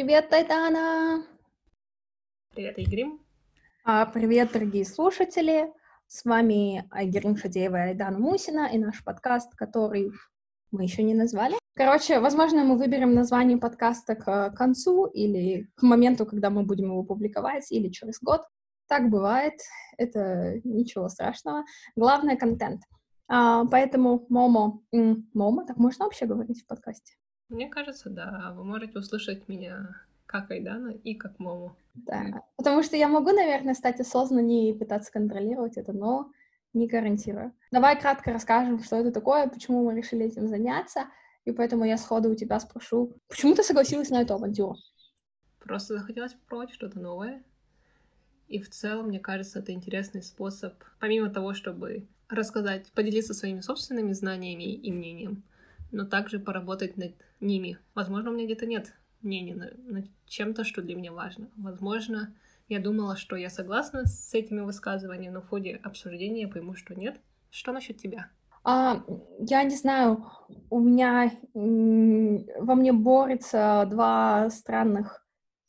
Привет, Айдана! Привет, Айгерим. А, привет, дорогие слушатели! С вами Айгерим Шадеева и Айдана Мусина и наш подкаст, который мы еще не назвали. Короче, возможно, мы выберем название подкаста к концу или к моменту, когда мы будем его публиковать, или через год. Так бывает, это ничего страшного. Главное — контент. А, поэтому Момо... Момо? Так можно вообще говорить в подкасте? Мне кажется, да. Вы можете услышать меня как Айдана и как Мому. Да, потому что я могу, наверное, стать осознаннее и пытаться контролировать это, но не гарантирую. Давай кратко расскажем, что это такое, почему мы решили этим заняться, и поэтому я сходу у тебя спрошу, почему ты согласилась на эту авантюру? Просто захотелось попробовать что-то новое. И в целом, мне кажется, это интересный способ, помимо того, чтобы рассказать, поделиться своими собственными знаниями и мнением, но также поработать над ними. Возможно, у меня где-то нет мнения над, над чем-то, что для меня важно. Возможно, я думала, что я согласна с этими высказываниями, но в ходе обсуждения я пойму, что нет. Что насчет тебя? А, я не знаю, у меня во мне борется два странных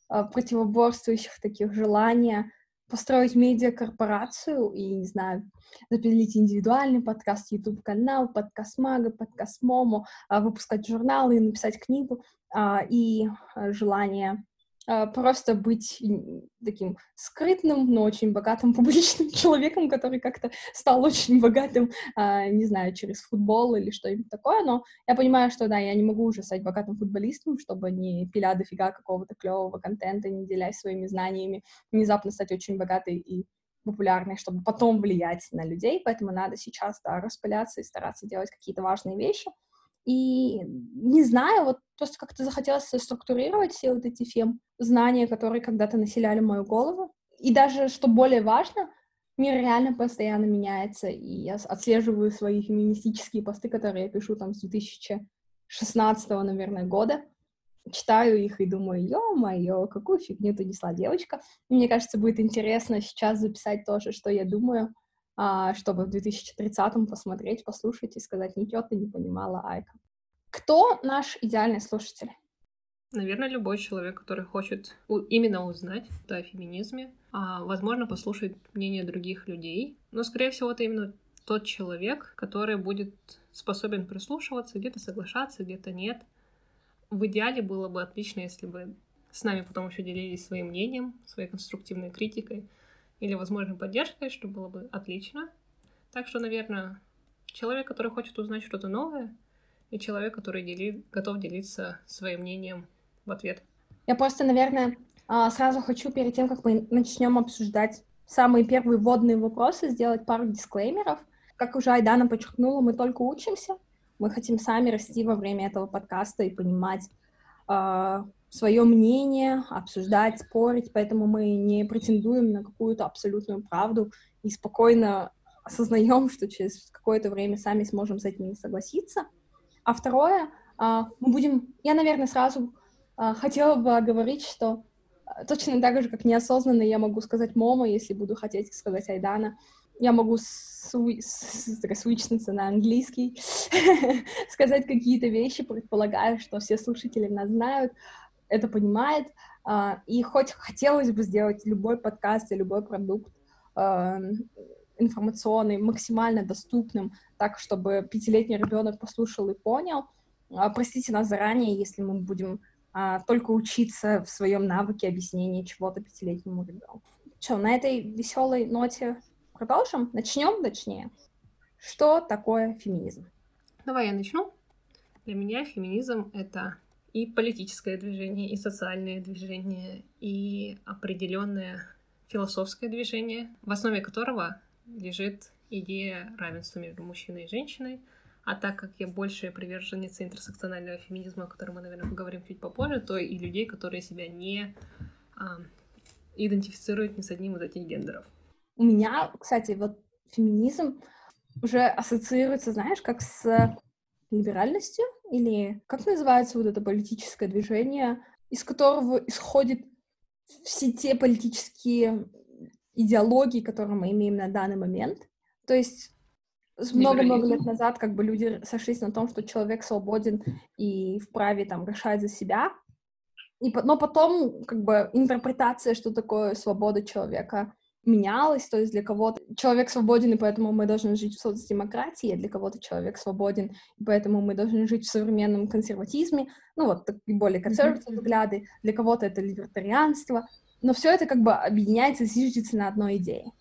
а, противоборствующих таких желания построить медиакорпорацию и, не знаю, запилить индивидуальный подкаст, YouTube-канал, подкаст Мага, подкаст Момо, а, выпускать журналы и написать книгу, а, и а, желание просто быть таким скрытным, но очень богатым публичным человеком, который как-то стал очень богатым, а, не знаю, через футбол или что-нибудь такое, но я понимаю, что, да, я не могу уже стать богатым футболистом, чтобы не пиля дофига какого-то клевого контента, не делясь своими знаниями, внезапно стать очень богатой и популярной, чтобы потом влиять на людей, поэтому надо сейчас, да, распыляться и стараться делать какие-то важные вещи, и не знаю, вот просто как-то захотелось структурировать все вот эти фем знания, которые когда-то населяли мою голову. И даже, что более важно, мир реально постоянно меняется, и я отслеживаю свои феминистические посты, которые я пишу там с 2016, наверное, года, читаю их и думаю, ё-моё, какую фигню ты несла, девочка. И мне кажется, будет интересно сейчас записать тоже, что я думаю, чтобы в 2030-м посмотреть, послушать и сказать, ничего ты не понимала, Айка. Кто наш идеальный слушатель? Наверное, любой человек, который хочет именно узнать о феминизме, а, возможно, послушать мнение других людей. Но, скорее всего, это именно тот человек, который будет способен прислушиваться, где-то соглашаться, где-то нет. В идеале было бы отлично, если бы с нами потом еще делились своим мнением, своей конструктивной критикой или, возможно, поддержкой, что было бы отлично. Так что, наверное, человек, который хочет узнать что-то новое, и человек, который дели... готов делиться своим мнением в ответ. Я просто, наверное, а, сразу хочу перед тем, как мы начнем обсуждать самые первые вводные вопросы, сделать пару дисклеймеров. Как уже Айдана подчеркнула, мы только учимся. Мы хотим сами расти во время этого подкаста и понимать, а, свое мнение, обсуждать, спорить, поэтому мы не претендуем на какую-то абсолютную правду и спокойно осознаем, что через какое-то время сами сможем с этим не согласиться. А второе, а, мы будем, я, наверное, сразу а, хотела бы оговорить, что точно так же, как неосознанно я могу сказать Момо, если буду хотеть сказать Айдана, я могу свичнуться на английский, сказать какие-то вещи, предполагая, что все слушатели нас знают, это понимает, uh, и хоть хотелось бы сделать любой подкаст и любой продукт uh, информационный максимально доступным, так, чтобы пятилетний ребенок послушал и понял, uh, простите нас заранее, если мы будем только учиться в своем навыке объяснения чего-то пятилетнему ребенку. Что, на этой веселой ноте продолжим? Начнем, точнее. Что такое феминизм? Давай я начну. Для меня феминизм — это и политическое движение, и социальное движение, и определенное философское движение, в основе которого лежит идея равенства между мужчиной и женщиной. А так как я больше приверженница интерсекционального феминизма, о котором мы, наверное, поговорим чуть попозже, то и людей, которые себя не а, идентифицируют ни с одним из этих гендеров. У меня, кстати, вот феминизм уже ассоциируется, знаешь, как с либеральностью, или как называется вот это политическое движение, из которого исходят все те политические идеологии, которые мы имеем на данный момент. То есть много-много лет назад как бы люди сошлись на том, что человек свободен и вправе там решать за себя. И, но потом, как бы, интерпретация, что такое свобода человека, менялась, то есть для кого-то человек свободен, и поэтому мы должны жить в соцдемократии, а для кого-то человек свободен, и поэтому мы должны жить в современном консерватизме, ну вот такие более консервативные взгляды, для кого-то это либертарианство, но все это как бы объединяется, зиждется на одной идее.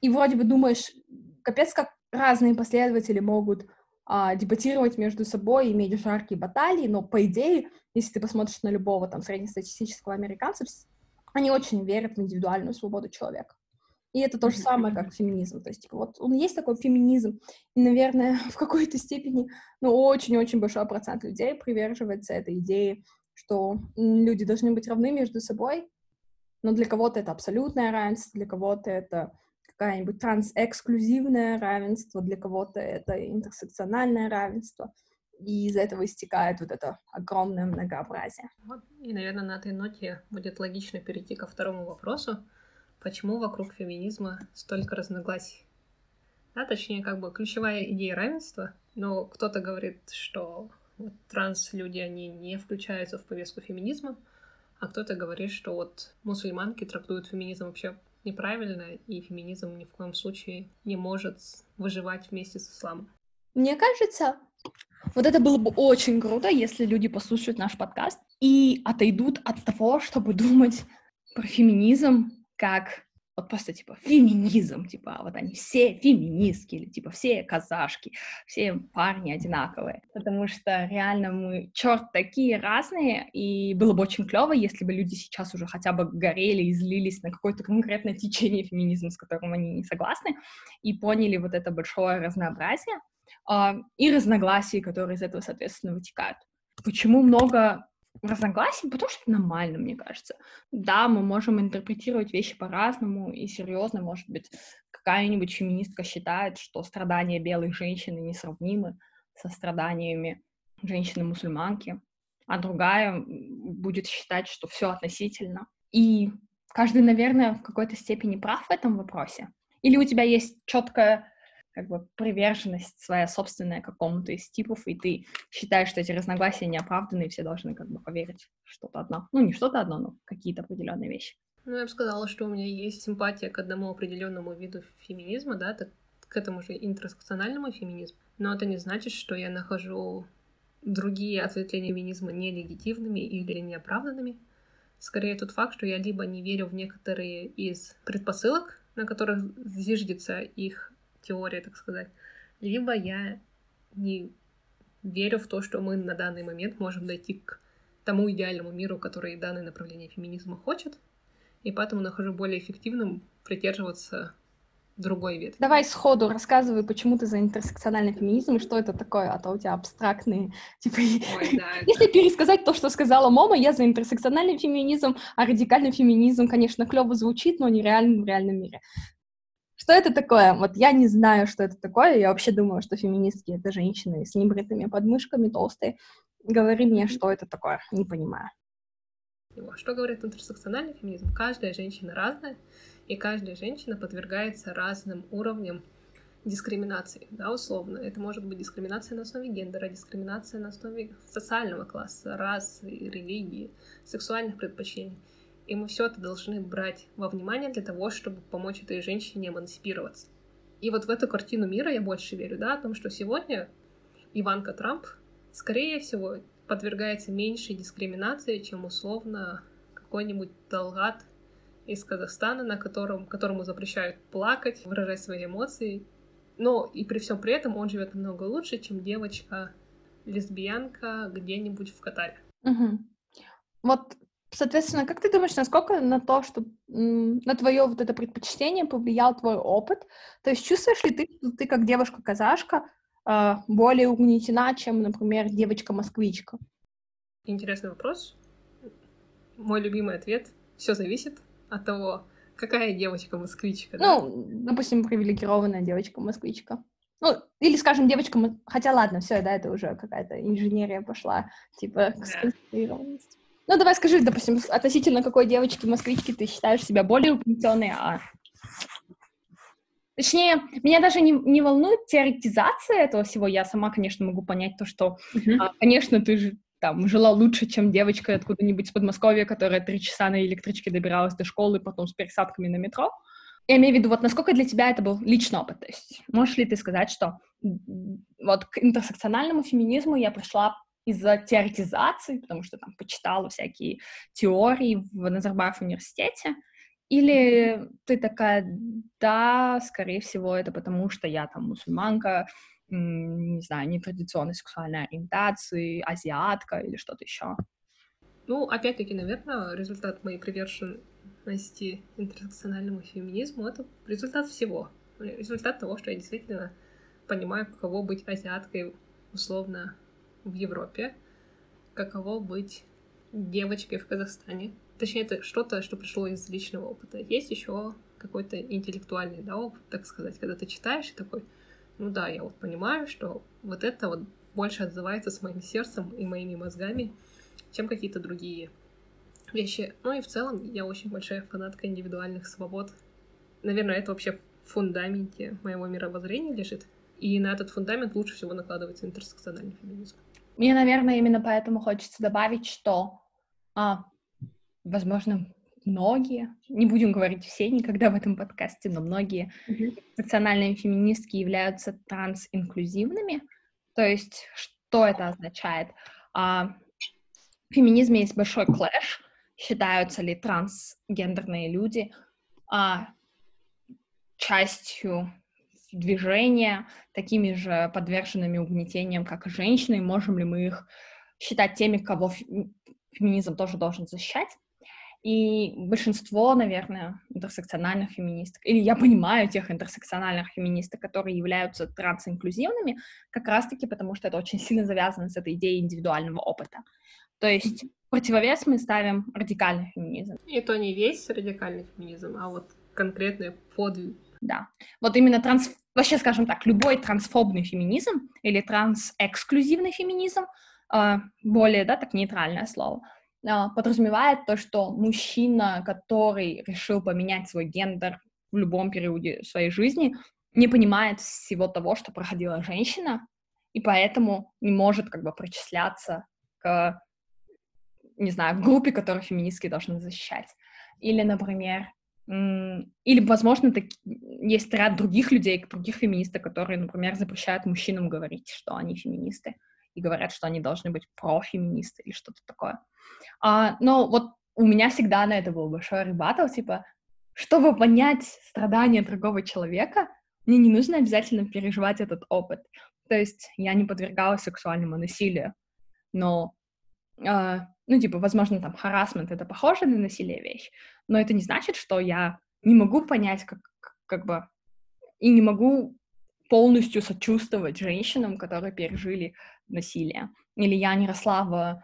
И вроде бы думаешь, капец, как разные последователи могут а, дебатировать между собой, иметь жаркие баталии, но по идее, если ты посмотришь на любого там среднестатистического американца, они очень верят в индивидуальную свободу человека. И это то же самое, как феминизм. То есть, типа, вот он есть такой феминизм, и, наверное, в какой-то степени, ну, очень-очень большой процент людей приверживается этой идее, что люди должны быть равны между собой, но для кого-то это абсолютное равенство, для кого-то это какая-нибудь трансэксклюзивное равенство, для кого-то это интерсекциональное равенство, и из этого истекает вот это огромное многообразие. Вот. И, наверное, на этой ноте будет логично перейти ко второму вопросу, почему вокруг феминизма столько разногласий. Да, точнее, как бы ключевая идея равенства, но кто-то говорит, что вот транс-люди, они не включаются в повестку феминизма, а кто-то говорит, что вот мусульманки трактуют феминизм вообще неправильно, и феминизм ни в коем случае не может выживать вместе с исламом. Мне кажется, вот это было бы очень круто, если люди послушают наш подкаст и отойдут от того, чтобы думать про феминизм как вот просто типа феминизм, типа вот они все феминистки или типа все казашки, все парни одинаковые, потому что реально мы черт такие разные, и было бы очень клево, если бы люди сейчас уже хотя бы горели и злились на какое-то конкретное течение феминизма, с которым они не согласны, и поняли вот это большое разнообразие э, и разногласия, которые из этого, соответственно, вытекают. Почему много разногласий, потому что это нормально, мне кажется. Да, мы можем интерпретировать вещи по-разному, и серьезно, может быть, какая-нибудь феминистка считает, что страдания белой женщины несравнимы со страданиями женщины-мусульманки, а другая будет считать, что все относительно. И каждый, наверное, в какой-то степени прав в этом вопросе. Или у тебя есть четкая как бы приверженность своя собственная какому-то из типов, и ты считаешь, что эти разногласия неоправданные, и все должны как бы поверить что-то одно. Ну, не что-то одно, но какие-то определенные вещи. Ну, я бы сказала, что у меня есть симпатия к одному определенному виду феминизма, да, так, к этому же интерсекциональному феминизму. Но это не значит, что я нахожу другие ответвления феминизма нелегитимными или неоправданными. Скорее тот факт, что я либо не верю в некоторые из предпосылок, на которых зиждется их теория, так сказать, либо я не верю в то, что мы на данный момент можем дойти к тому идеальному миру, который данное направление феминизма хочет, и поэтому нахожу более эффективным придерживаться другой ветви. Давай сходу рассказывай, почему ты за интерсекциональный феминизм и что это такое, а то у тебя абстрактные, типа... Ой, да, Если это... пересказать то, что сказала Мома, я за интерсекциональный феминизм, а радикальный феминизм, конечно, клево звучит, но нереально в реальном мире. Что это такое? Вот я не знаю, что это такое. Я вообще думаю, что феминистки — это женщины с небритыми подмышками, толстые. Говори мне, что это такое. Не понимаю. Что говорит интерсекциональный феминизм? Каждая женщина разная, и каждая женщина подвергается разным уровням дискриминации, да, условно. Это может быть дискриминация на основе гендера, дискриминация на основе социального класса, расы, религии, сексуальных предпочтений. И мы все это должны брать во внимание для того, чтобы помочь этой женщине эмансипироваться. И вот в эту картину мира я больше верю, да, о том, что сегодня Иванка Трамп, скорее всего, подвергается меньшей дискриминации, чем условно какой-нибудь Талгат из Казахстана, на котором, которому запрещают плакать, выражать свои эмоции. Но и при всем при этом он живет намного лучше, чем девочка лесбиянка где-нибудь в Катаре. Угу. Вот Соответственно, как ты думаешь, насколько на то, что на твое вот это предпочтение повлиял твой опыт? То есть чувствуешь ли ты, что ты как девушка-казашка а, более угнетена, чем, например, девочка-москвичка? Интересный вопрос. Мой любимый ответ — все зависит от того, какая девочка-москвичка. Да? Ну, допустим, привилегированная девочка-москвичка. Ну, или, скажем, девочка... Хотя, ладно, все, да, это уже какая-то инженерия пошла, типа, к сконструированности. Ну, давай скажи, допустим, относительно какой девочки-москвички ты считаешь себя более угнетенной, а... Точнее, меня даже не, не волнует теоретизация этого всего. Я сама, конечно, могу понять то, что, uh-huh. а, конечно, ты же там жила лучше, чем девочка откуда-нибудь с Подмосковья, которая три часа на электричке добиралась до школы, потом с пересадками на метро. Я имею в виду, вот насколько для тебя это был личный опыт? То есть можешь ли ты сказать, что вот к интерсекциональному феминизму я пришла из-за теоретизации, потому что там почитала всякие теории в Назарбаев университете, или ты такая, да, скорее всего, это потому что я там мусульманка, не знаю, нетрадиционной сексуальной ориентации, азиатка или что-то еще? Ну, опять-таки, наверное, результат моей приверженности интерсекциональному феминизму — это результат всего. Результат того, что я действительно понимаю, каково быть азиаткой условно в Европе, каково быть девочкой в Казахстане. Точнее, это что-то, что пришло из личного опыта. Есть еще какой-то интеллектуальный да, опыт, так сказать, когда ты читаешь и такой, ну да, я вот понимаю, что вот это вот больше отзывается с моим сердцем и моими мозгами, чем какие-то другие вещи. Ну и в целом я очень большая фанатка индивидуальных свобод. Наверное, это вообще в фундаменте моего мировоззрения лежит. И на этот фундамент лучше всего накладывается интерсекциональный феминизм. Мне, наверное, именно поэтому хочется добавить, что, а, возможно, многие, не будем говорить все никогда в этом подкасте, но многие mm-hmm. феминистки являются трансинклюзивными. То есть, что это означает? А, в феминизме есть большой клэш. Считаются ли трансгендерные люди а, частью движения, такими же подверженными угнетениям, как и женщины, можем ли мы их считать теми, кого феминизм тоже должен защищать. И большинство, наверное, интерсекциональных феминисток, или я понимаю тех интерсекциональных феминисток, которые являются трансинклюзивными, как раз-таки потому, что это очень сильно завязано с этой идеей индивидуального опыта. То есть противовес мы ставим радикальный феминизм. И то не весь радикальный феминизм, а вот конкретные подвиг. Да. Вот именно транс вообще, скажем так, любой трансфобный феминизм или трансэксклюзивный феминизм, а, более, да, так нейтральное слово, а, подразумевает то, что мужчина, который решил поменять свой гендер в любом периоде своей жизни, не понимает всего того, что проходила женщина, и поэтому не может как бы причисляться к, не знаю, группе, которую феминистки должны защищать. Или, например, или, возможно, так, есть ряд других людей, других феминисток, которые, например, запрещают мужчинам говорить, что они феминисты, и говорят, что они должны быть профеминисты или что-то такое. А, но вот у меня всегда на это был большой ребатл, типа, чтобы понять страдания другого человека, мне не нужно обязательно переживать этот опыт. То есть я не подвергалась сексуальному насилию, но э, ну, типа, возможно, там, харасмент — это похоже на насилие вещь, но это не значит, что я не могу понять, как, как бы, и не могу полностью сочувствовать женщинам, которые пережили насилие. Или я не росла в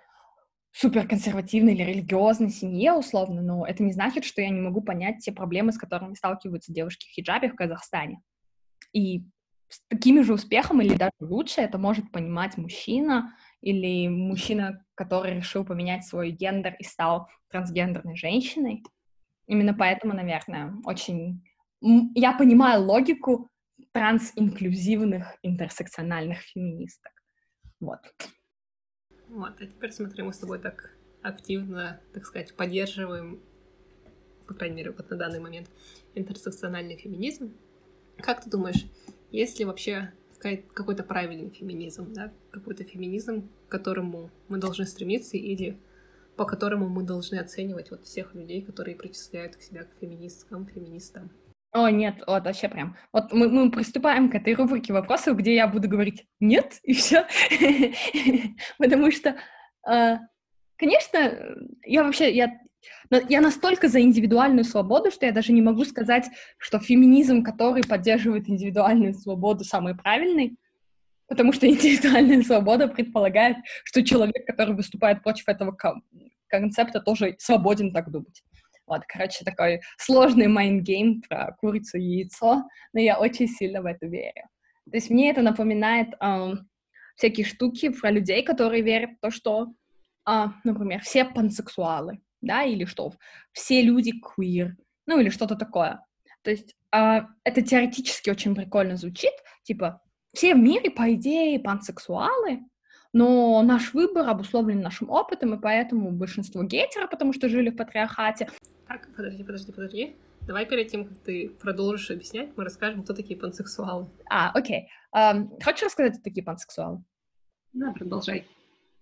суперконсервативной или религиозной семье, условно, но это не значит, что я не могу понять те проблемы, с которыми сталкиваются девушки в хиджабе в Казахстане. И с таким же успехом или даже лучше это может понимать мужчина или мужчина, который решил поменять свой гендер и стал трансгендерной женщиной. Именно поэтому, наверное, очень... Я понимаю логику трансинклюзивных интерсекциональных феминисток. Вот. Вот, а теперь смотри, мы с тобой так активно, так сказать, поддерживаем, по крайней мере, вот на данный момент, интерсекциональный феминизм. Как ты думаешь, есть ли вообще какой-то правильный феминизм, да, какой-то феминизм, к которому мы должны стремиться или по которому мы должны оценивать вот всех людей, которые причисляют к себя к феминисткам, феминистам. О, нет, вот вообще прям. Вот мы, мы приступаем к этой рубрике вопросов, где я буду говорить «нет» и все. Потому что, а, конечно, я вообще, я я настолько за индивидуальную свободу, что я даже не могу сказать, что феминизм, который поддерживает индивидуальную свободу, самый правильный, потому что индивидуальная свобода предполагает, что человек, который выступает против этого концепта, тоже свободен так думать. Вот, короче, такой сложный mind game про курицу и яйцо, но я очень сильно в это верю. То есть мне это напоминает эм, всякие штуки про людей, которые верят в то, что, э, например, все пансексуалы, да, или что все люди queer, ну или что-то такое. То есть э, это теоретически очень прикольно звучит, типа все в мире, по идее, пансексуалы, но наш выбор обусловлен нашим опытом, и поэтому большинство гетеро, потому что жили в патриархате. Так, подожди, подожди, подожди. Давай перед тем, как ты продолжишь объяснять, мы расскажем, кто такие пансексуалы. А, окей. Um, хочешь рассказать, кто такие пансексуалы? Да, продолжай.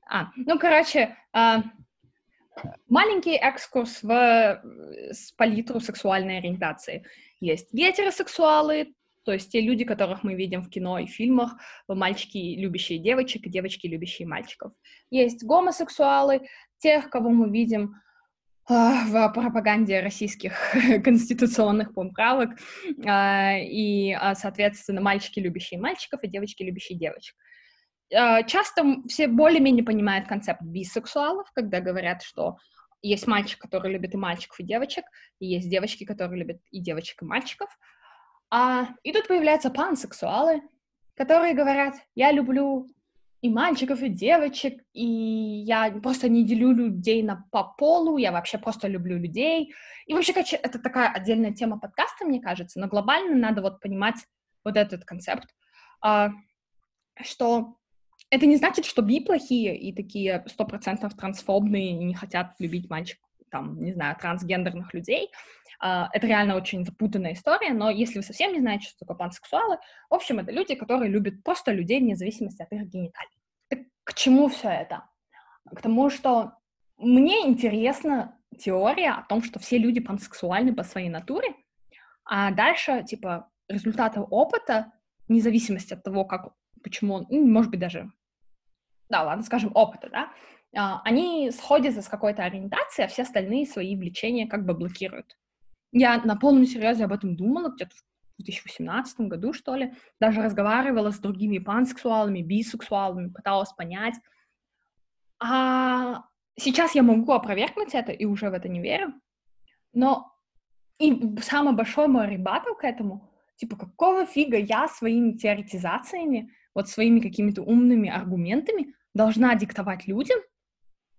А, ну, короче, uh, маленький экскурс в с палитру сексуальной ориентации. Есть гетеросексуалы, то есть те люди, которых мы видим в кино и фильмах, мальчики, любящие девочек, и девочки, любящие мальчиков. Есть гомосексуалы, тех, кого мы видим в пропаганде российских конституционных поправок, а, и, соответственно, мальчики, любящие мальчиков, и девочки, любящие девочек. А, часто все более-менее понимают концепт бисексуалов, когда говорят, что есть мальчик, который любит и мальчиков, и девочек, и есть девочки, которые любят и девочек, и мальчиков. А, и тут появляются пансексуалы, которые говорят, я люблю и мальчиков, и девочек, и я просто не делю людей на по полу, я вообще просто люблю людей. И вообще, это такая отдельная тема подкаста, мне кажется, но глобально надо вот понимать вот этот концепт, а, что это не значит, что би плохие и такие сто процентов трансфобные и не хотят любить мальчик, там, не знаю, трансгендерных людей. Uh, это реально очень запутанная история, но если вы совсем не знаете, что такое пансексуалы, в общем, это люди, которые любят просто людей вне зависимости от их гениталий. Так к чему все это? К тому, что мне интересна теория о том, что все люди пансексуальны по своей натуре, а дальше, типа, результаты опыта, вне зависимости от того, как, почему он, ну, может быть, даже, да, ладно, скажем, опыта, да, а, они сходятся с какой-то ориентацией, а все остальные свои влечения как бы блокируют. Я на полном серьезе об этом думала где-то в 2018 году, что ли, даже разговаривала с другими пансексуалами, бисексуалами, пыталась понять. А сейчас я могу опровергнуть это и уже в это не верю. Но и самый большой мой ребатл к этому, типа, какого фига я своими теоретизациями, вот своими какими-то умными аргументами должна диктовать людям,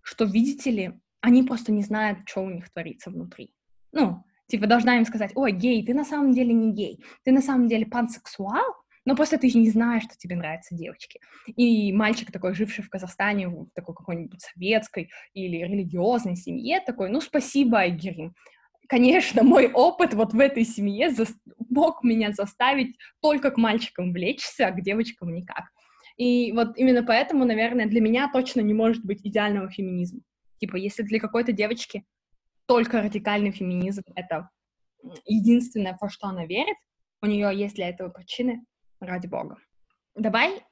что, видите ли, они просто не знают, что у них творится внутри. Ну, типа, должна им сказать, ой, гей, ты на самом деле не гей, ты на самом деле пансексуал, но просто ты не знаешь, что тебе нравятся девочки. И мальчик такой, живший в Казахстане, в такой какой-нибудь советской или религиозной семье, такой, ну, спасибо, Айгерим. Конечно, мой опыт вот в этой семье за... мог меня заставить только к мальчикам влечься, а к девочкам никак. И вот именно поэтому, наверное, для меня точно не может быть идеального феминизма. Типа, если для какой-то девочки только радикальный феминизм — это единственное, во что она верит, у нее есть для этого причины, ради бога. Давай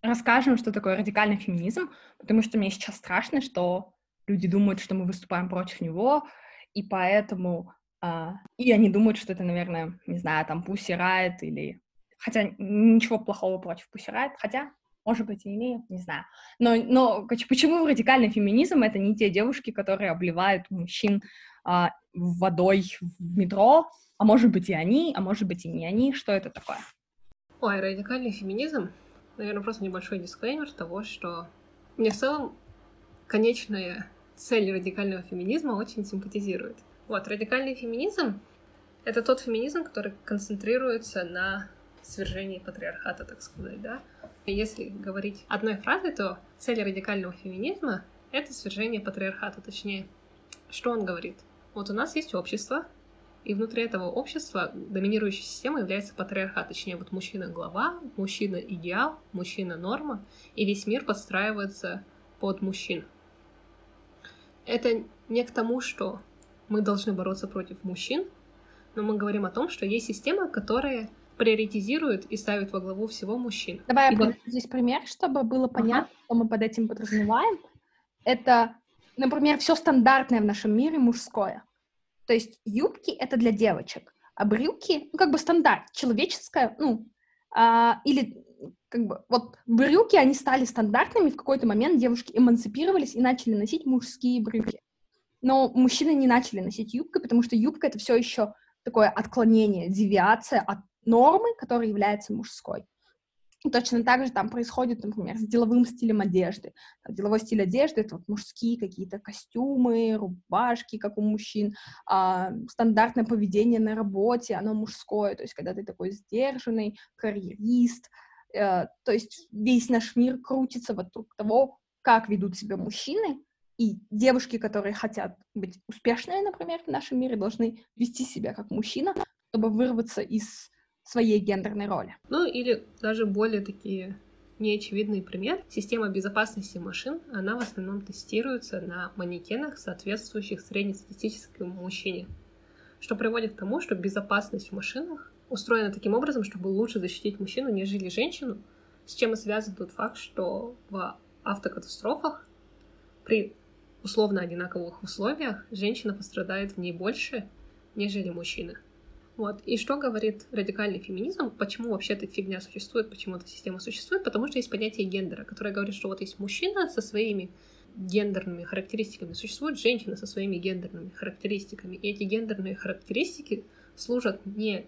расскажем, что такое радикальный феминизм, потому что мне сейчас страшно, что люди думают, что мы выступаем против него, и поэтому... Uh, и они думают, что это, наверное, не знаю, там, Riot или Хотя ничего плохого против Пусирает, хотя, может быть, и имею, не знаю. Но, но почему радикальный феминизм — это не те девушки, которые обливают мужчин а, водой в метро, а может быть и они, а может быть и не они. Что это такое? Ой, радикальный феминизм, наверное, просто небольшой дисклеймер того, что мне в целом конечная цель радикального феминизма очень симпатизирует. Вот, радикальный феминизм — это тот феминизм, который концентрируется на свержении патриархата, так сказать, да. Если говорить одной фразой, то цель радикального феминизма — это свержение патриархата, точнее, что он говорит? Вот у нас есть общество, и внутри этого общества доминирующей системой является патриархат, точнее, вот мужчина глава, мужчина идеал, мужчина норма, и весь мир подстраивается под мужчин. Это не к тому, что мы должны бороться против мужчин, но мы говорим о том, что есть система, которая приоритизирует и ставит во главу всего мужчин. Давай я вот... здесь пример, чтобы было понятно, ага. что мы под этим подразумеваем. Это, например, все стандартное в нашем мире мужское. То есть юбки — это для девочек, а брюки, ну, как бы стандарт, человеческое, ну, а, или как бы, вот брюки, они стали стандартными, в какой-то момент девушки эмансипировались и начали носить мужские брюки. Но мужчины не начали носить юбку, потому что юбка — это все еще такое отклонение, девиация от нормы, которая является мужской. И точно так же там происходит, например, с деловым стилем одежды. Деловой стиль одежды — это вот мужские какие-то костюмы, рубашки, как у мужчин, а, стандартное поведение на работе, оно мужское, то есть когда ты такой сдержанный, карьерист, Э, то есть весь наш мир крутится вокруг того, как ведут себя мужчины, и девушки, которые хотят быть успешными, например, в нашем мире, должны вести себя как мужчина, чтобы вырваться из своей гендерной роли. Ну, или даже более такие неочевидный пример. Система безопасности машин, она в основном тестируется на манекенах, соответствующих среднестатистическому мужчине, что приводит к тому, что безопасность в машинах устроена таким образом, чтобы лучше защитить мужчину, нежели женщину, с чем и связан тот факт, что в автокатастрофах при условно одинаковых условиях женщина пострадает в ней больше, нежели мужчина. Вот. И что говорит радикальный феминизм? Почему вообще эта фигня существует? Почему эта система существует? Потому что есть понятие гендера, которое говорит, что вот есть мужчина со своими гендерными характеристиками, существует женщина со своими гендерными характеристиками. И эти гендерные характеристики служат не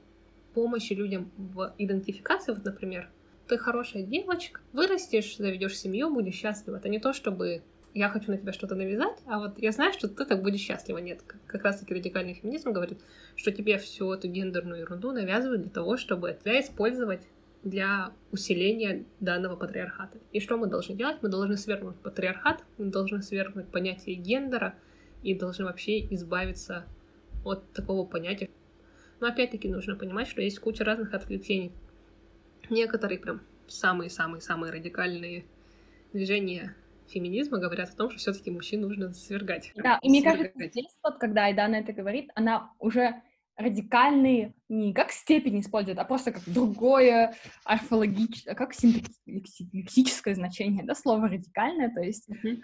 помощи людям в идентификации, вот, например, ты хорошая девочка, вырастешь, заведешь семью, будешь счастлива. Это не то, чтобы я хочу на тебя что-то навязать, а вот я знаю, что ты так будешь счастлива. Нет, как раз-таки радикальный феминизм говорит, что тебе всю эту гендерную ерунду навязывают для того, чтобы тебя использовать для усиления данного патриархата. И что мы должны делать? Мы должны свергнуть патриархат, мы должны свергнуть понятие гендера и должны вообще избавиться от такого понятия. Но опять-таки нужно понимать, что есть куча разных отвлечений. Некоторые прям самые-самые-самые радикальные движения феминизма говорят о том, что все-таки мужчин нужно свергать. Да, и мне кажется, здесь вот, когда Айдана это говорит, она уже радикальные не как степень использует, а просто как другое орфологическое, как синтаксическое значение, да, слово радикальное, то есть mm-hmm.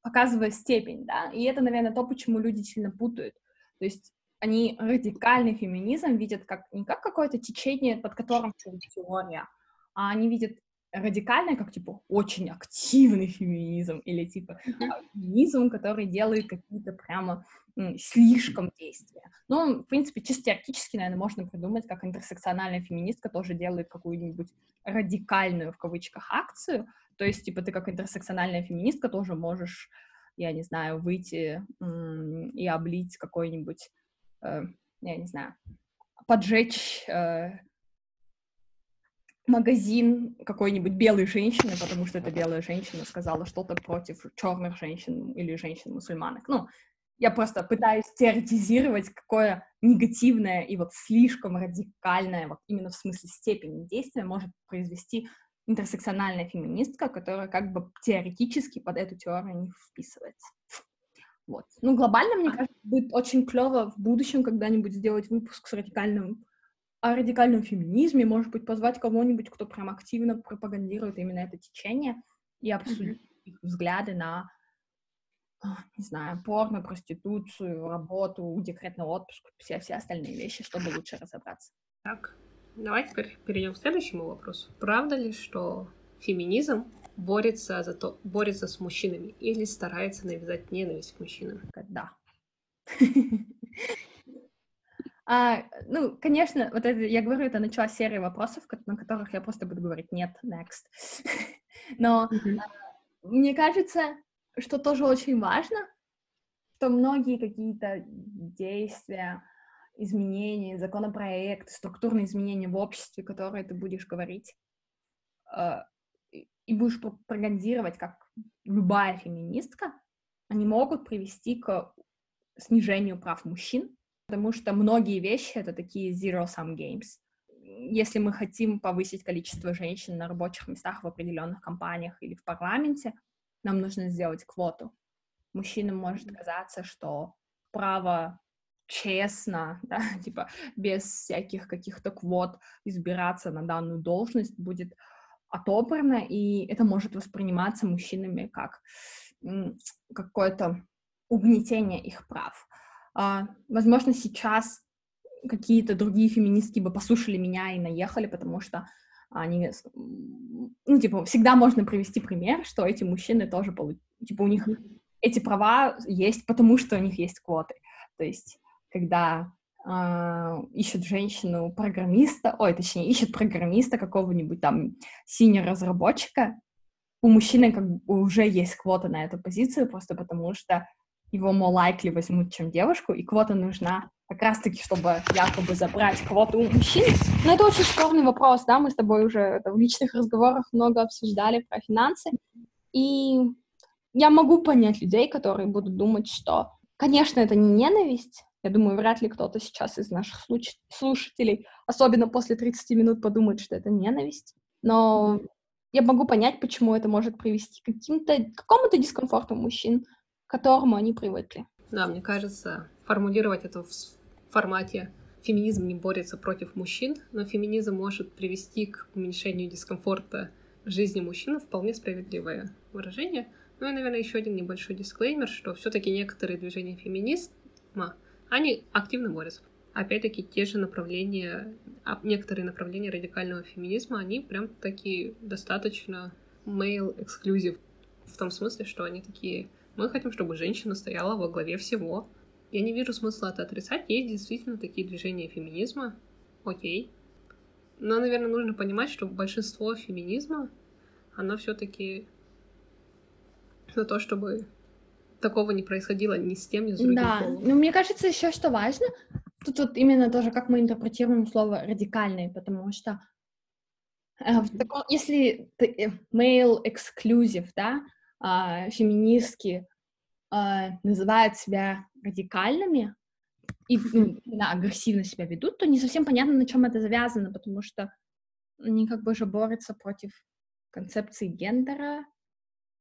показывая степень, да, и это, наверное, то, почему люди сильно путают, то есть они радикальный феминизм видят как не как какое-то течение, под которым теория, а они видят радикальный, как, типа, очень активный феминизм, или, типа, феминизм, который делает какие-то прямо слишком действия. Ну, в принципе, чисто теоретически, наверное, можно придумать, как интерсекциональная феминистка тоже делает какую-нибудь радикальную, в кавычках, акцию, то есть, типа, ты как интерсекциональная феминистка тоже можешь, я не знаю, выйти и облить какой-нибудь, я не знаю, поджечь э, магазин какой-нибудь белой женщины, потому что эта белая женщина сказала что-то против черных женщин или женщин-мусульманок. Ну, я просто пытаюсь теоретизировать, какое негативное и вот слишком радикальное, вот именно в смысле степени действия может произвести интерсекциональная феминистка, которая как бы теоретически под эту теорию не вписывается. Вот. Ну, глобально, мне кажется, будет очень клево в будущем когда-нибудь сделать выпуск с радикальным о радикальном феминизме, может быть, позвать кого-нибудь, кто прям активно пропагандирует именно это течение, и обсудить mm-hmm. их взгляды на, а, не знаю, порно, проституцию, работу, декретный отпуск, все, все остальные вещи, чтобы лучше разобраться. Так, давайте теперь перейдем к следующему вопросу. Правда ли, что феминизм борется, за то, борется с мужчинами или старается навязать ненависть к мужчинам? Да. А, ну, конечно, вот это, я говорю, это начала серия вопросов, на которых я просто буду говорить «нет, next». Но mm-hmm. мне кажется, что тоже очень важно, что многие какие-то действия, изменения, законопроекты, структурные изменения в обществе, которые ты будешь говорить, э, и будешь пропагандировать как любая феминистка, они могут привести к снижению прав мужчин, потому что многие вещи — это такие zero-sum games. Если мы хотим повысить количество женщин на рабочих местах в определенных компаниях или в парламенте, нам нужно сделать квоту. Мужчинам может казаться, что право честно, да, типа без всяких каких-то квот избираться на данную должность будет отобрано, и это может восприниматься мужчинами как какое-то угнетение их прав. А, возможно, сейчас какие-то другие феминистки бы послушали меня и наехали, потому что они, ну, типа, всегда можно привести пример, что эти мужчины тоже, типа, у них эти права есть, потому что у них есть квоты. То есть, когда э, ищут женщину-программиста, ой, точнее, ищут программиста какого-нибудь там синер-разработчика, у мужчины как бы уже есть квота на эту позицию, просто потому что его more likely возьмут, чем девушку, и квота нужна как раз-таки, чтобы якобы забрать квоту у мужчин. Но это очень спорный вопрос, да, мы с тобой уже это в личных разговорах много обсуждали про финансы, и я могу понять людей, которые будут думать, что, конечно, это не ненависть, я думаю, вряд ли кто-то сейчас из наших слушателей, особенно после 30 минут, подумает, что это ненависть, но я могу понять, почему это может привести к, каким-то, какому-то дискомфорту мужчин, к которому они привыкли. Да, мне кажется, формулировать это в формате феминизм не борется против мужчин, но феминизм может привести к уменьшению дискомфорта в жизни мужчин, вполне справедливое выражение. Ну и, наверное, еще один небольшой дисклеймер, что все-таки некоторые движения феминизма, они активно борются. Опять-таки, те же направления, а, некоторые направления радикального феминизма, они прям такие достаточно male exclusive, в том смысле, что они такие, мы хотим, чтобы женщина стояла во главе всего, я не вижу смысла это отрицать. Есть действительно такие движения феминизма. Окей. Но, наверное, нужно понимать, что большинство феминизма, оно все-таки на то, чтобы такого не происходило ни с тем, ни с другим Да, полом. ну мне кажется еще, что важно, тут вот именно тоже, как мы интерпретируем слово «радикальный», потому что э, в таком, если ты, э, male exclusive, да, э, феминистки э, называют себя радикальными и ну, агрессивно себя ведут, то не совсем понятно, на чем это завязано, потому что они как бы же борются против концепции гендера.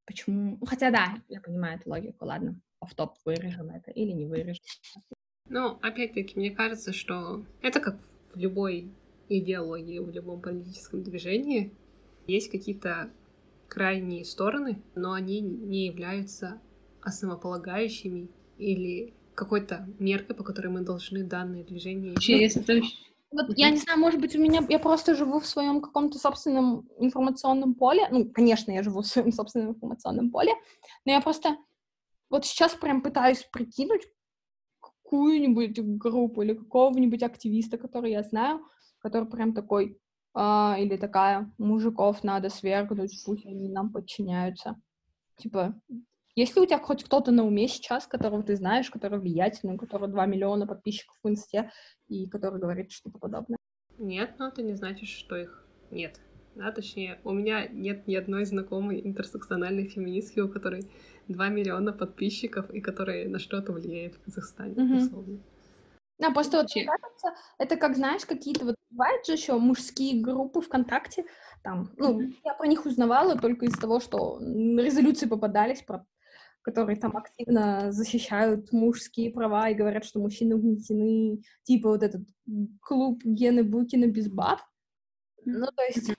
Почему? Ну, хотя да, я понимаю эту логику, ладно, в топ вырежем это или не вырежем. Ну, опять-таки, мне кажется, что это как в любой идеологии, в любом политическом движении. Есть какие-то крайние стороны, но они не являются основополагающими или какой-то меркой, по которой мы должны данные движения... Через это... Вот я не знаю, может быть, у меня я просто живу в своем каком-то собственном информационном поле. Ну, конечно, я живу в своем собственном информационном поле, но я просто вот сейчас прям пытаюсь прикинуть какую-нибудь группу или какого-нибудь активиста, который я знаю, который прям такой а, или такая мужиков надо свергнуть, пусть они нам подчиняются. Типа, есть ли у тебя хоть кто-то на уме сейчас, которого ты знаешь, который влиятельный, у которого 2 миллиона подписчиков в инсте, и который говорит что-то подобное? Нет, но это не значит, что их нет. Да, точнее, у меня нет ни одной знакомой интерсекциональной феминистки, у которой 2 миллиона подписчиков и которая на что-то влияет в Казахстане, mm-hmm. условно. Да, просто вот, кажется, это как, знаешь, какие-то вот бывают же еще мужские группы ВКонтакте, там, ну, mm-hmm. я про них узнавала только из того, что резолюции попадались про которые там активно защищают мужские права и говорят, что мужчины угнетены, типа вот этот клуб Гены Букина без баб. Ну, то есть,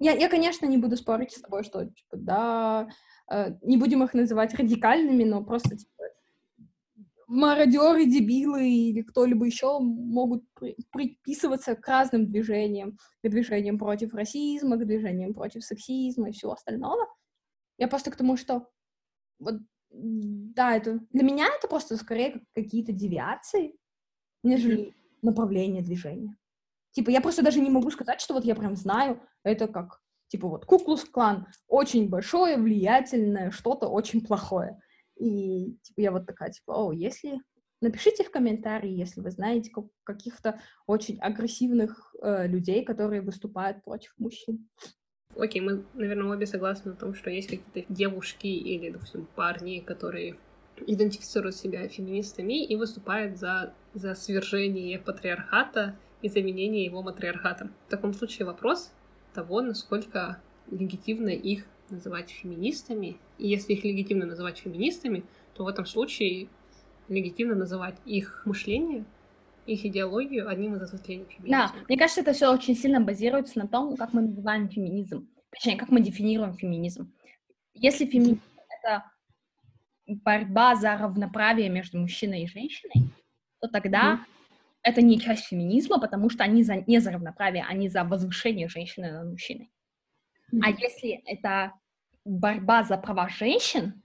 я, я, конечно, не буду спорить с тобой, что, типа, да, э, не будем их называть радикальными, но просто, типа, мародеры, дебилы или кто-либо еще могут при приписываться к разным движениям, к движениям против расизма, к движениям против сексизма и всего остального. Я просто к тому, что вот, да, это для меня это просто скорее как какие-то девиации, нежели направление движения. Типа, я просто даже не могу сказать, что вот я прям знаю, это как, типа, вот, Куклус-клан, очень большое, влиятельное, что-то очень плохое. И, типа, я вот такая, типа, о, если... Напишите в комментарии, если вы знаете каких-то очень агрессивных э, людей, которые выступают против мужчин. Окей, мы, наверное, обе согласны на том, что есть какие-то девушки или, допустим, парни, которые идентифицируют себя феминистами и выступают за, за свержение патриархата и заменение его матриархатом. В таком случае вопрос того, насколько легитимно их называть феминистами. И если их легитимно называть феминистами, то в этом случае легитимно называть их мышление их идеологию одним из осветлений феминизма. Да, мне кажется, это все очень сильно базируется на том, как мы называем феминизм. Точнее, как мы дефинируем феминизм. Если феминизм — это борьба за равноправие между мужчиной и женщиной, то тогда mm. это не часть феминизма, потому что они за, не за равноправие, они за возвышение женщины над мужчиной. Mm. А если это борьба за права женщин,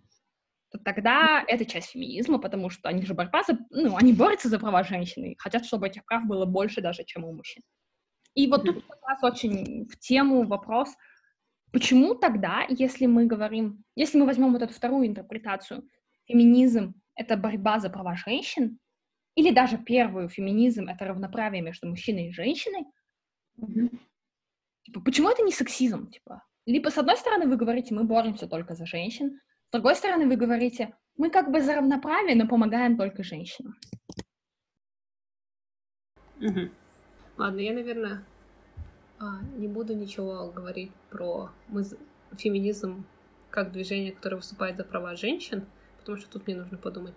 тогда это часть феминизма, потому что они же борьба за, ну, они борются за права женщины, хотят, чтобы этих прав было больше даже, чем у мужчин. И вот тут как раз очень в тему вопрос, почему тогда, если мы говорим, если мы возьмем вот эту вторую интерпретацию, феминизм — это борьба за права женщин, или даже первую феминизм — это равноправие между мужчиной и женщиной, mm-hmm. типа, почему это не сексизм? Типа, либо, с одной стороны, вы говорите, мы боремся только за женщин, другой стороны, вы говорите, мы как бы за равноправие, но помогаем только женщинам. Угу. Ладно, я, наверное, а, не буду ничего говорить про феминизм как движение, которое выступает за права женщин, потому что тут мне нужно подумать.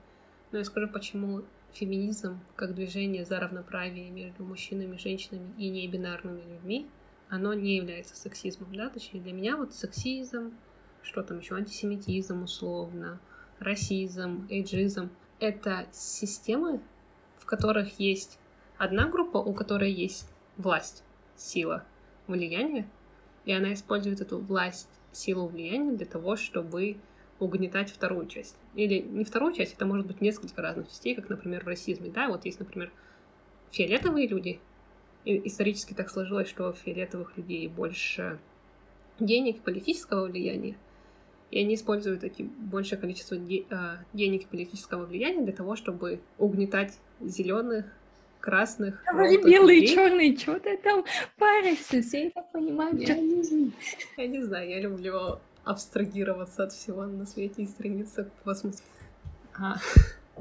Но я скажу, почему феминизм как движение за равноправие между мужчинами, женщинами и небинарными людьми, оно не является сексизмом, да, точнее для меня вот сексизм, что там еще, антисемитизм условно, расизм, эйджизм, это системы, в которых есть одна группа, у которой есть власть, сила, влияние, и она использует эту власть, силу, влияние для того, чтобы угнетать вторую часть. Или не вторую часть, это может быть несколько разных частей, как, например, в расизме. Да, вот есть, например, фиолетовые люди. И исторически так сложилось, что у фиолетовых людей больше денег, политического влияния, и они используют эти большее количество де- а, денег и политического влияния для того, чтобы угнетать зеленых, красных. Говори белые, черные, что ты там паришься, все это понимают. Я, не, я не знаю, я люблю абстрагироваться от всего на свете и стремиться к космосу. А,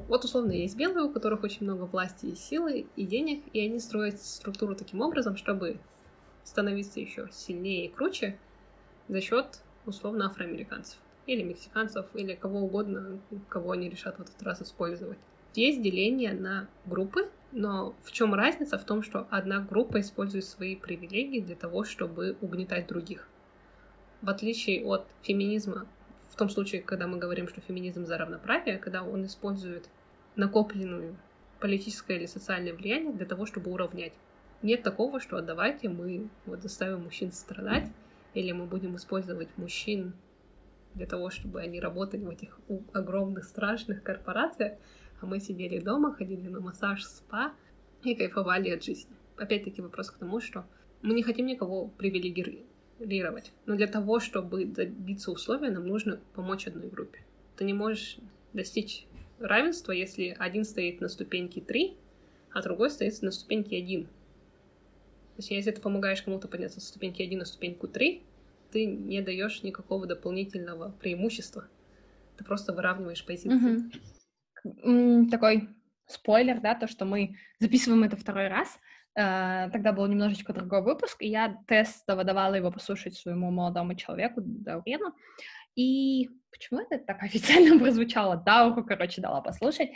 вот условно есть белые, у которых очень много власти и силы, и денег, и они строят структуру таким образом, чтобы становиться еще сильнее и круче за счет условно афроамериканцев или мексиканцев, или кого угодно, кого они решат в этот раз использовать. Есть деление на группы, но в чем разница? В том, что одна группа использует свои привилегии для того, чтобы угнетать других в отличие от феминизма, в том случае, когда мы говорим, что феминизм за равноправие, когда он использует накопленную политическое или социальное влияние для того, чтобы уравнять. Нет такого, что давайте мы вот заставим мужчин страдать, или мы будем использовать мужчин для того, чтобы они работали в этих огромных страшных корпорациях, а мы сидели дома, ходили на массаж, спа и кайфовали от жизни. Опять-таки вопрос к тому, что мы не хотим никого привилегировать. Но для того, чтобы добиться условия, нам нужно помочь одной группе. Ты не можешь достичь равенства, если один стоит на ступеньке 3, а другой стоит на ступеньке 1. То есть, если ты помогаешь кому-то подняться со ступеньки 1 на ступеньку 3, ты не даешь никакого дополнительного преимущества. Ты просто выравниваешь позиции. Угу. Такой спойлер, да, то, что мы записываем это второй раз, Э, тогда был немножечко другой выпуск, и я тестово давала его послушать своему молодому человеку, Даурену. И почему это так официально прозвучало? Дауру, короче, дала послушать.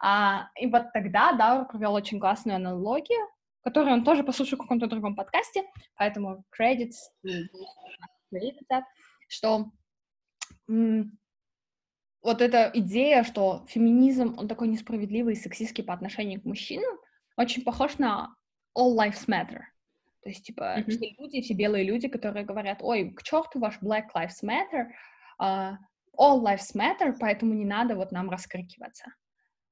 А, и вот тогда Даур провел очень классную аналогию, которую он тоже послушал в каком-то другом подкасте, поэтому credits что вот эта идея, что феминизм, он такой несправедливый и сексистский по отношению к мужчинам, очень похож на all lives matter. То есть, типа, mm-hmm. все люди, все белые люди, которые говорят, ой, к черту ваш Black Lives Matter, uh, all lives matter, поэтому не надо вот нам раскрикиваться.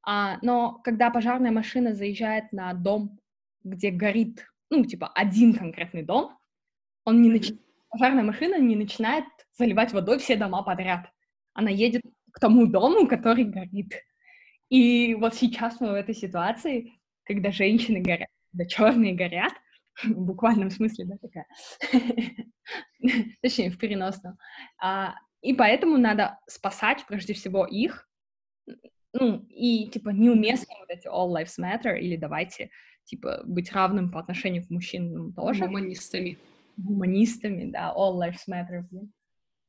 Uh, но когда пожарная машина заезжает на дом, где горит, ну, типа, один конкретный дом, он не нач... пожарная машина не начинает заливать водой все дома подряд. Она едет к тому дому, который горит. И вот сейчас мы в этой ситуации, когда женщины горят, когда черные горят, в буквальном смысле, да, такая, точнее, в переносном. А, и поэтому надо спасать прежде всего их, ну, и, типа, неуместно вот эти all lives matter, или давайте, типа, быть равным по отношению к мужчинам тоже. Гуманистами. Гуманистами, да, all lives matter, блин.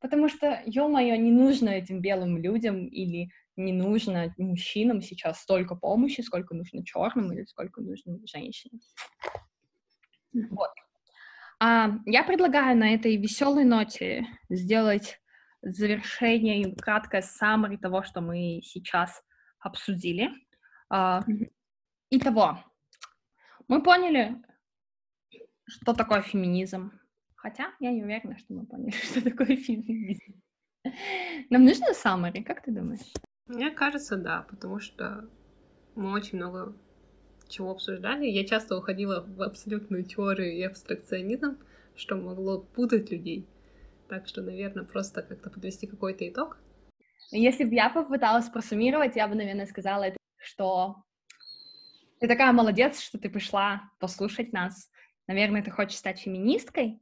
Потому что, ё-моё, не нужно этим белым людям или не нужно мужчинам сейчас столько помощи, сколько нужно черным или сколько нужно женщинам. Вот. А, я предлагаю на этой веселой ноте сделать завершение и краткое summary того, что мы сейчас обсудили. А, итого, мы поняли, что такое феминизм. Хотя я не уверена, что мы поняли, что такое феминизм. Нам нужно summary, как ты думаешь? Мне кажется, да, потому что мы очень много чего обсуждали. Я часто уходила в абсолютную теорию и абстракционизм, что могло путать людей. Так что, наверное, просто как-то подвести какой-то итог. Если бы я попыталась просуммировать, я бы, наверное, сказала, что Ты такая молодец, что ты пришла послушать нас. Наверное, ты хочешь стать феминисткой.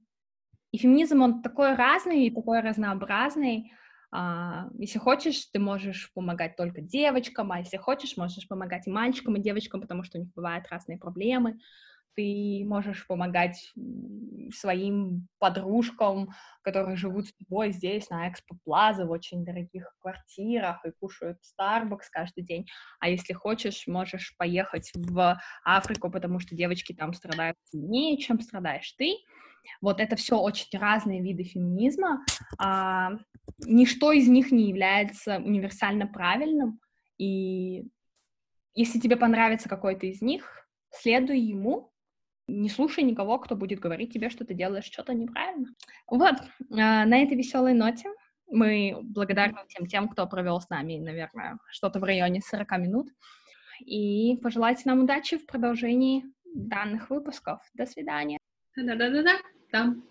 И феминизм, он такой разный и такой разнообразный. А, если хочешь, ты можешь помогать только девочкам, а если хочешь, можешь помогать и мальчикам, и девочкам, потому что у них бывают разные проблемы. Ты можешь помогать своим подружкам, которые живут с тобой здесь, на Экспо Плаза, в очень дорогих квартирах и кушают Starbucks каждый день. А если хочешь, можешь поехать в Африку, потому что девочки там страдают сильнее, чем страдаешь ты. Вот это все очень разные виды феминизма. А, ничто из них не является универсально правильным. И если тебе понравится какой-то из них, следуй ему, не слушай никого, кто будет говорить тебе, что ты делаешь что-то неправильно. Вот, а, на этой веселой ноте мы благодарны всем тем, кто провел с нами, наверное, что-то в районе 40 минут. И пожелайте нам удачи в продолжении данных выпусков. До свидания. Да-да-да-да. Там.